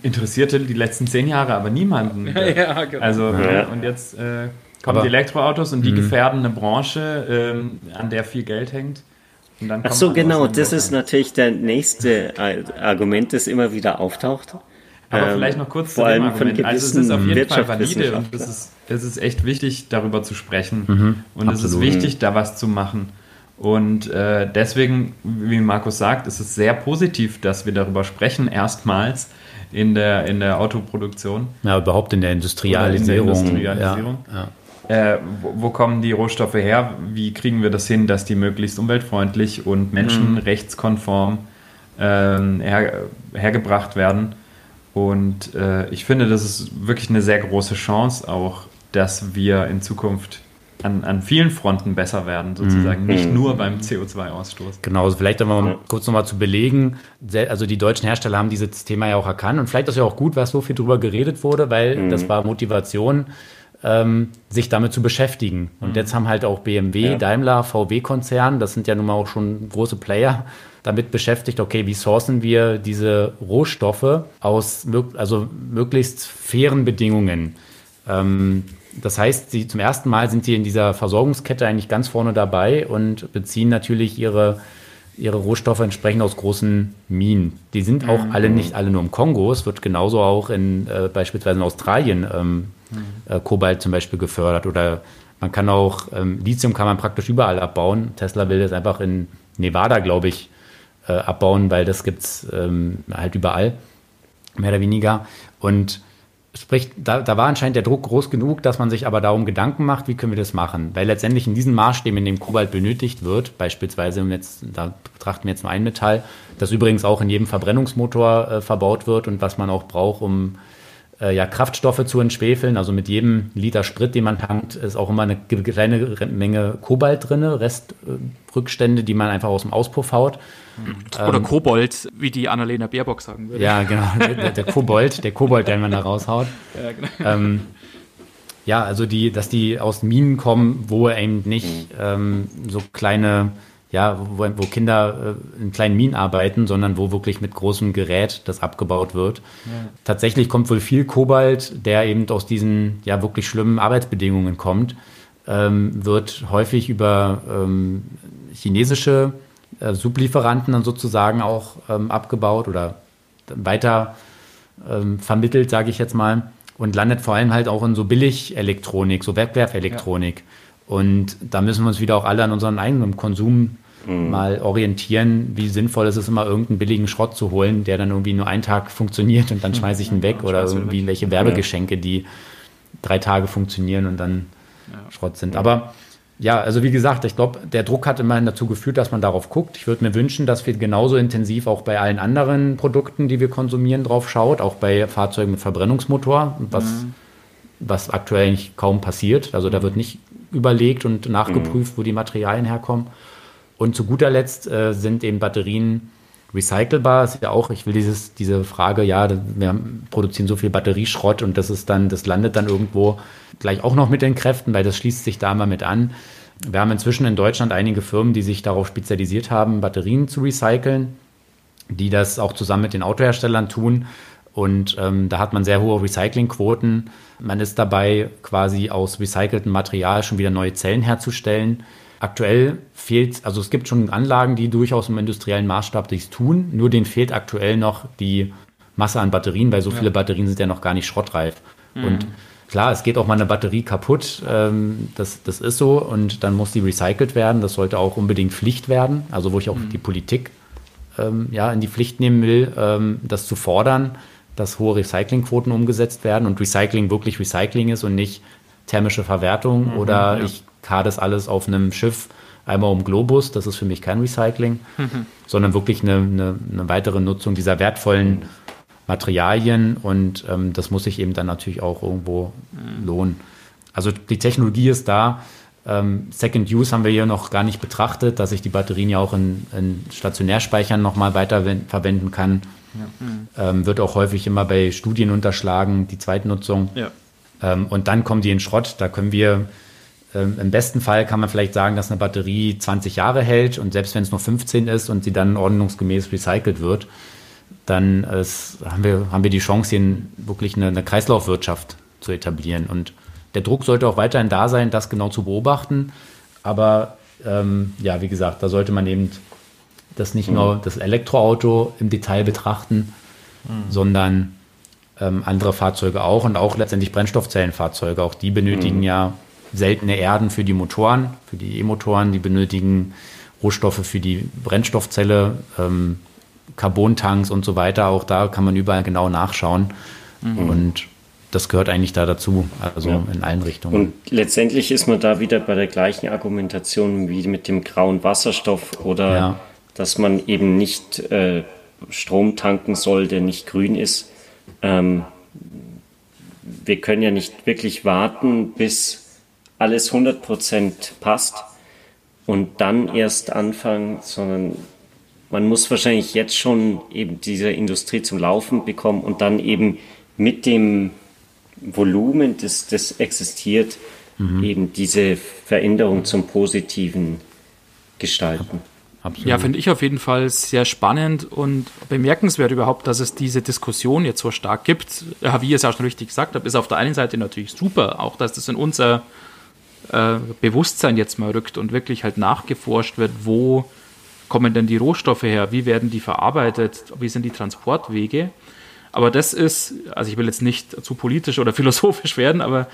interessierte die letzten zehn Jahre aber niemanden. ja, genau. Also, ja. und jetzt äh, kommen aber, die Elektroautos und die mh. gefährden eine Branche, ähm, an der viel Geld hängt. Ach so, genau, das ist natürlich der nächste Argument, das immer wieder auftaucht. Aber ähm, vielleicht noch kurz vor allem von gewissen Also es ist auf jeden Fall valide und es ist, es ist echt wichtig, darüber zu sprechen. Mhm, und absolut. es ist wichtig, da was zu machen. Und äh, deswegen, wie Markus sagt, ist es sehr positiv, dass wir darüber sprechen, erstmals, in der, in der Autoproduktion. Ja, überhaupt in der Industrialisierung. In der Industrialisierung. Ja, ja. Äh, wo, wo, kommen die Rohstoffe her? Wie kriegen wir das hin, dass die möglichst umweltfreundlich und menschenrechtskonform ähm, her, hergebracht werden? Und äh, ich finde, das ist wirklich eine sehr große Chance auch, dass wir in Zukunft an, an vielen Fronten besser werden, sozusagen, mhm. nicht nur beim CO2-Ausstoß. Genau, also vielleicht ja. kurz nochmal zu belegen, also die deutschen Hersteller haben dieses Thema ja auch erkannt und vielleicht ist ja auch gut, was so viel drüber geredet wurde, weil mhm. das war Motivation, ähm, sich damit zu beschäftigen. Und mhm. jetzt haben halt auch BMW, ja. Daimler, VW-Konzern, das sind ja nun mal auch schon große Player, damit beschäftigt, okay, wie sourcen wir diese Rohstoffe aus also möglichst fairen Bedingungen. Ähm, das heißt, sie, zum ersten Mal sind sie in dieser Versorgungskette eigentlich ganz vorne dabei und beziehen natürlich ihre, ihre Rohstoffe entsprechend aus großen Minen. Die sind auch mhm. alle nicht alle nur im Kongo. Es wird genauso auch in äh, beispielsweise in Australien ähm, mhm. äh, Kobalt zum Beispiel gefördert oder man kann auch ähm, Lithium kann man praktisch überall abbauen. Tesla will das einfach in Nevada, glaube ich, äh, abbauen, weil das gibt es ähm, halt überall, mehr oder weniger. Und Sprich, da, da war anscheinend der Druck groß genug, dass man sich aber darum Gedanken macht, wie können wir das machen? Weil letztendlich in diesen Maßstäben, in dem Kobalt benötigt wird, beispielsweise, jetzt, da betrachten wir jetzt nur ein Metall, das übrigens auch in jedem Verbrennungsmotor äh, verbaut wird und was man auch braucht, um äh, ja, Kraftstoffe zu entschwefeln. Also mit jedem Liter Sprit, den man tankt, ist auch immer eine kleine Menge Kobalt drin, Restrückstände, die man einfach aus dem Auspuff haut. Oder ähm, Kobold, wie die Annalena Baerbock sagen würde. Ja, genau. Der, der Kobold, der Kobold, den man da raushaut. Ja, genau. Ähm, ja, also die, dass die aus Minen kommen, wo eben nicht ähm, so kleine ja, wo, wo Kinder äh, in kleinen Minen arbeiten, sondern wo wirklich mit großem Gerät das abgebaut wird. Ja. Tatsächlich kommt wohl viel Kobalt, der eben aus diesen ja wirklich schlimmen Arbeitsbedingungen kommt, ähm, wird häufig über ähm, chinesische äh, Sublieferanten dann sozusagen auch ähm, abgebaut oder weiter ähm, vermittelt, sage ich jetzt mal, und landet vor allem halt auch in so Billig-Elektronik, so Wegwerfelektronik. Ja. Und da müssen wir uns wieder auch alle an unseren eigenen Konsum mhm. mal orientieren, wie sinnvoll ist es immer, irgendeinen billigen Schrott zu holen, der dann irgendwie nur einen Tag funktioniert und dann schmeiße ich ihn weg oder irgendwie welche Werbegeschenke, die drei Tage funktionieren und dann ja. Schrott sind. Aber ja, also wie gesagt, ich glaube, der Druck hat immerhin dazu geführt, dass man darauf guckt. Ich würde mir wünschen, dass wir genauso intensiv auch bei allen anderen Produkten, die wir konsumieren, drauf schaut, auch bei Fahrzeugen mit Verbrennungsmotor, was, mhm. was aktuell eigentlich kaum passiert. Also da wird nicht überlegt und nachgeprüft, mhm. wo die Materialien herkommen. Und zu guter Letzt äh, sind eben Batterien recycelbar. Ist ja auch, ich will dieses, diese Frage, ja, wir produzieren so viel Batterieschrott und das ist dann, das landet dann irgendwo gleich auch noch mit den Kräften, weil das schließt sich da mal mit an. Wir haben inzwischen in Deutschland einige Firmen, die sich darauf spezialisiert haben, Batterien zu recyceln, die das auch zusammen mit den Autoherstellern tun. Und ähm, da hat man sehr hohe Recyclingquoten. Man ist dabei, quasi aus recyceltem Material schon wieder neue Zellen herzustellen. Aktuell fehlt, also es gibt schon Anlagen, die durchaus im industriellen Maßstab dies tun, nur denen fehlt aktuell noch die Masse an Batterien, weil so ja. viele Batterien sind ja noch gar nicht schrottreif. Mhm. Und klar, es geht auch mal eine Batterie kaputt, ähm, das, das ist so und dann muss die recycelt werden. Das sollte auch unbedingt Pflicht werden, also wo ich auch mhm. die Politik ähm, ja, in die Pflicht nehmen will, ähm, das zu fordern, dass hohe Recyclingquoten umgesetzt werden und Recycling wirklich Recycling ist und nicht thermische Verwertung mhm, oder ja. ich kar das alles auf einem Schiff einmal um Globus, das ist für mich kein Recycling, mhm. sondern wirklich eine, eine, eine, weitere Nutzung dieser wertvollen Materialien und ähm, das muss sich eben dann natürlich auch irgendwo mhm. lohnen. Also die Technologie ist da. Ähm, Second Use haben wir hier noch gar nicht betrachtet, dass ich die Batterien ja auch in, in Stationärspeichern nochmal weiter verwenden kann. Ja. Ähm, wird auch häufig immer bei Studien unterschlagen, die Zweitnutzung. Ja. Ähm, und dann kommen die in Schrott. Da können wir ähm, Im besten Fall kann man vielleicht sagen, dass eine Batterie 20 Jahre hält und selbst wenn es nur 15 ist und sie dann ordnungsgemäß recycelt wird, dann ist, haben, wir, haben wir die Chance, hier wirklich eine, eine Kreislaufwirtschaft zu etablieren. Und der Druck sollte auch weiterhin da sein, das genau zu beobachten. Aber ähm, ja, wie gesagt, da sollte man eben das nicht mhm. nur das Elektroauto im Detail betrachten, mhm. sondern ähm, andere Fahrzeuge auch und auch letztendlich Brennstoffzellenfahrzeuge. Auch die benötigen mhm. ja seltene Erden für die Motoren, für die E-Motoren, die benötigen Rohstoffe für die Brennstoffzelle, ähm, Carbontanks und so weiter. Auch da kann man überall genau nachschauen. Mhm. Und das gehört eigentlich da dazu, also ja. in allen Richtungen. Und letztendlich ist man da wieder bei der gleichen Argumentation wie mit dem grauen Wasserstoff oder ja. dass man eben nicht äh, Strom tanken soll, der nicht grün ist. Ähm, wir können ja nicht wirklich warten, bis alles 100% passt und dann erst anfangen, sondern man muss wahrscheinlich jetzt schon eben diese Industrie zum Laufen bekommen und dann eben mit dem Volumen, das, das existiert, mhm. eben diese Veränderung zum Positiven gestalten. Absolut. Ja, finde ich auf jeden Fall sehr spannend und bemerkenswert überhaupt, dass es diese Diskussion jetzt so stark gibt. Ja, wie ihr es auch schon richtig gesagt habt, ist auf der einen Seite natürlich super, auch dass das in unser äh, Bewusstsein jetzt mal rückt und wirklich halt nachgeforscht wird, wo kommen denn die Rohstoffe her, wie werden die verarbeitet, wie sind die Transportwege. Aber das ist, also ich will jetzt nicht zu politisch oder philosophisch werden, aber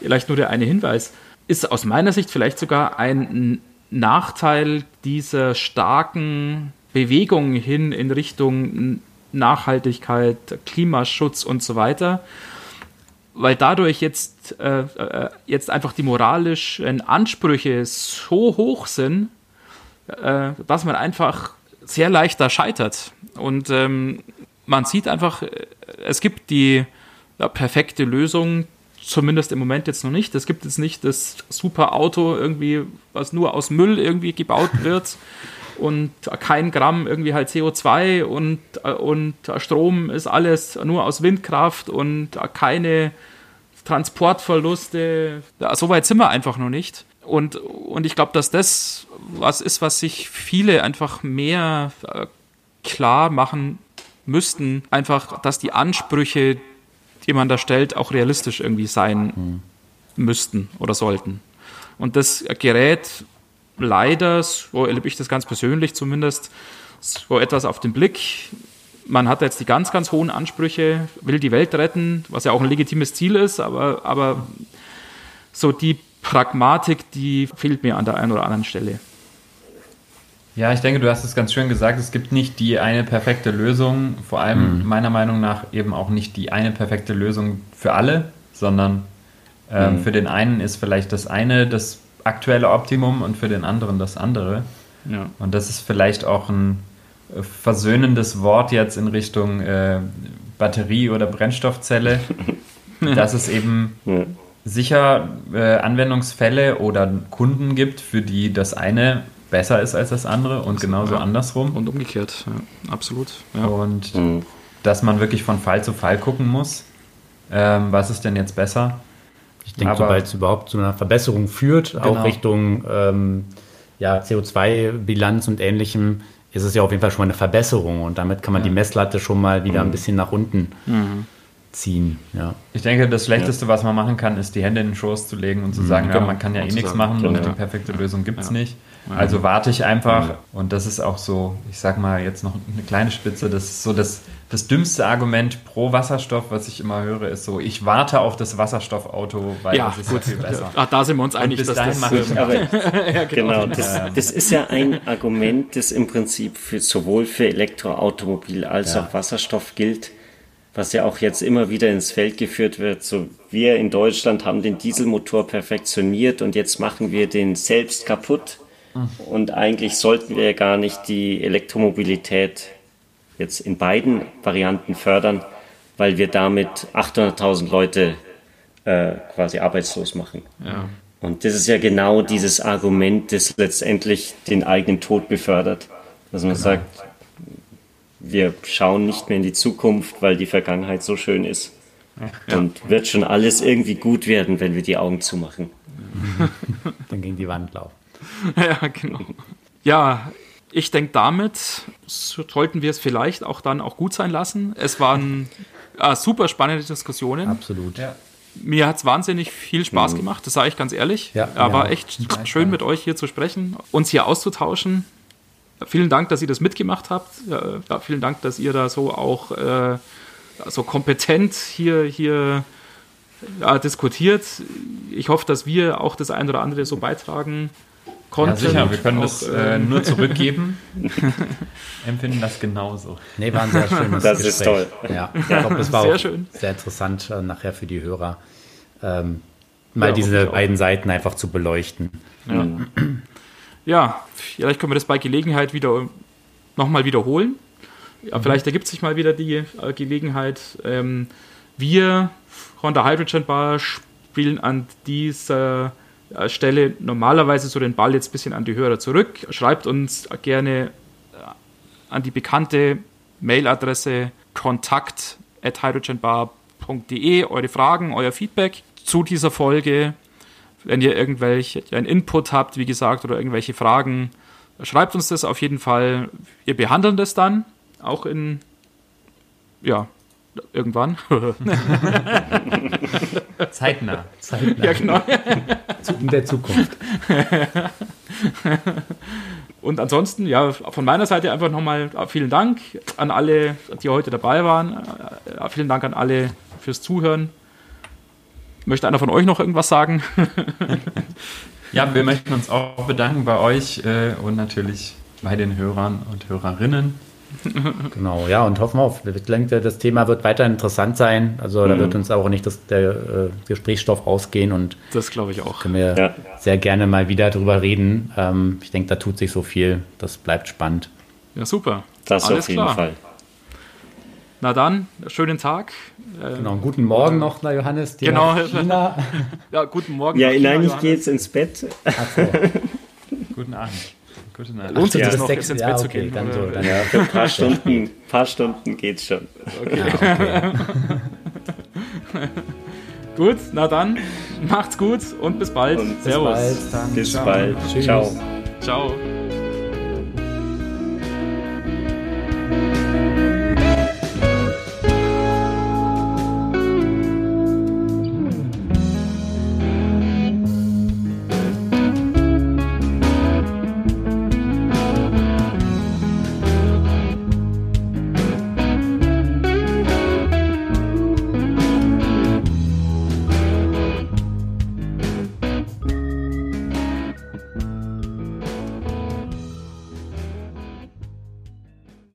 vielleicht nur der eine Hinweis, ist aus meiner Sicht vielleicht sogar ein Nachteil dieser starken Bewegung hin in Richtung Nachhaltigkeit, Klimaschutz und so weiter, weil dadurch jetzt, äh, äh, jetzt einfach die moralischen Ansprüche so hoch sind, äh, dass man einfach sehr leicht da scheitert. Und ähm, man sieht einfach, äh, es gibt die ja, perfekte Lösung, zumindest im Moment jetzt noch nicht. Es gibt jetzt nicht das super Auto irgendwie, was nur aus Müll irgendwie gebaut wird und kein Gramm irgendwie halt CO2 und, und Strom ist alles nur aus Windkraft und keine Transportverluste. Ja, so weit sind wir einfach noch nicht. Und, und ich glaube, dass das was ist, was sich viele einfach mehr äh, klar machen müssten. Einfach, dass die Ansprüche, die man da stellt, auch realistisch irgendwie sein mhm. müssten oder sollten. Und das gerät leider, so erlebe ich das ganz persönlich zumindest, so etwas auf den Blick. Man hat jetzt die ganz, ganz hohen Ansprüche, will die Welt retten, was ja auch ein legitimes Ziel ist, aber, aber so die Pragmatik, die fehlt mir an der einen oder anderen Stelle. Ja, ich denke, du hast es ganz schön gesagt, es gibt nicht die eine perfekte Lösung, vor allem mhm. meiner Meinung nach eben auch nicht die eine perfekte Lösung für alle, sondern ähm, mhm. für den einen ist vielleicht das eine das aktuelle Optimum und für den anderen das andere. Ja. Und das ist vielleicht auch ein äh, versöhnendes Wort jetzt in Richtung äh, Batterie oder Brennstoffzelle, dass es eben ja. sicher äh, Anwendungsfälle oder Kunden gibt, für die das eine besser ist als das andere und genauso ja. andersrum. Und umgekehrt, ja, absolut. Ja. Und mhm. dass man wirklich von Fall zu Fall gucken muss, ähm, was ist denn jetzt besser. Ich denke, sobald es überhaupt zu einer Verbesserung führt, genau. auch Richtung ähm, ja, CO2-Bilanz und ähnlichem, ist es ja auf jeden Fall schon mal eine Verbesserung und damit kann man die Messlatte schon mal wieder mhm. ein bisschen nach unten mhm. ziehen. Ja. Ich denke, das Schlechteste, was man machen kann, ist die Hände in den Schoß zu legen und zu mhm. sagen, ja, man kann ja eh nichts machen und die perfekte Lösung gibt es nicht. Also warte ich einfach und das ist auch so, ich sag mal jetzt noch eine kleine Spitze, das ist so das, das dümmste Argument pro Wasserstoff, was ich immer höre, ist so, ich warte auf das Wasserstoffauto, weil ja, das ist gut. Ja viel besser. Ach, da sind wir uns einig, dass das... Aber, ja, genau, genau das, das, ist ja ein Argument, das im Prinzip für, sowohl für Elektroautomobil als ja. auch Wasserstoff gilt, was ja auch jetzt immer wieder ins Feld geführt wird. So, wir in Deutschland haben den Dieselmotor perfektioniert und jetzt machen wir den selbst kaputt und eigentlich sollten wir gar nicht die Elektromobilität jetzt in beiden Varianten fördern, weil wir damit 800.000 Leute äh, quasi arbeitslos machen. Ja. Und das ist ja genau dieses Argument, das letztendlich den eigenen Tod befördert. Dass man genau. sagt, wir schauen nicht mehr in die Zukunft, weil die Vergangenheit so schön ist. Ja. Und wird schon alles irgendwie gut werden, wenn wir die Augen zumachen. Dann gegen die Wand laufen. ja, genau. Ja, ich denke, damit sollten wir es vielleicht auch dann auch gut sein lassen. Es waren äh, super spannende Diskussionen. Absolut. Ja. Mir hat es wahnsinnig viel Spaß mhm. gemacht, das sage ich ganz ehrlich. Ja, ja war echt schön, mit euch hier zu sprechen, uns hier auszutauschen. Vielen Dank, dass ihr das mitgemacht habt. Ja, vielen Dank, dass ihr da so auch äh, so kompetent hier, hier ja, diskutiert. Ich hoffe, dass wir auch das ein oder andere so beitragen Content. Ja, sicher, wir können auch, das äh, ähm, nur zurückgeben. Empfinden das genauso. Nee, war ein sehr schönes Das Gespräch. ist toll. Ja, ich glaube, das war sehr auch schön. sehr interessant äh, nachher für die Hörer, ähm, mal ja, diese beiden Seiten einfach zu beleuchten. Ja. ja, vielleicht können wir das bei Gelegenheit wieder nochmal wiederholen. Ja, mhm. vielleicht ergibt sich mal wieder die äh, Gelegenheit. Ähm, wir von der Hydrogen Bar spielen an dieser äh, stelle normalerweise so den Ball jetzt ein bisschen an die Hörer zurück. Schreibt uns gerne äh, an die bekannte Mailadresse kontakt.hydrogenbar.de eure Fragen, euer Feedback zu dieser Folge. Wenn ihr irgendwelche Input habt, wie gesagt, oder irgendwelche Fragen, schreibt uns das auf jeden Fall. Wir behandeln das dann auch in ja, irgendwann. Zeitnah. Zeitnah. ja, genau. In der Zukunft. Und ansonsten, ja, von meiner Seite einfach nochmal vielen Dank an alle, die heute dabei waren. Äh, Vielen Dank an alle fürs Zuhören. Möchte einer von euch noch irgendwas sagen? Ja, wir möchten uns auch bedanken bei euch äh, und natürlich bei den Hörern und Hörerinnen. Genau, ja, und hoffen wir auf. Ich denke, das Thema wird weiter interessant sein. Also da wird uns auch nicht das, der äh, Gesprächsstoff ausgehen und Das glaube ich auch. können wir Ja. sehr gerne mal wieder drüber reden. Ähm, ich denke, da tut sich so viel. Das bleibt spannend. Ja, super. Das Alles auf jeden klar. Fall. Na dann, schönen Tag. Äh, Genau, guten Morgen noch, na Johannes. dir Genau. China. Ja, guten Morgen. Ja, China, nein, ich gehe jetzt ins Bett. Guten Abend. Gute Nacht. Lohnt sich Ja. das Bis noch, sechs- ins ja, Bett zu okay, gehen? dann so, dann- Ja, für ein paar Stunden, paar Stunden geht's schon. Gut, na dann, macht's gut und bis bald. Und bis Servus. bald, dann. Bis Ciao. bald. Tschüss. Ciao. Ciao.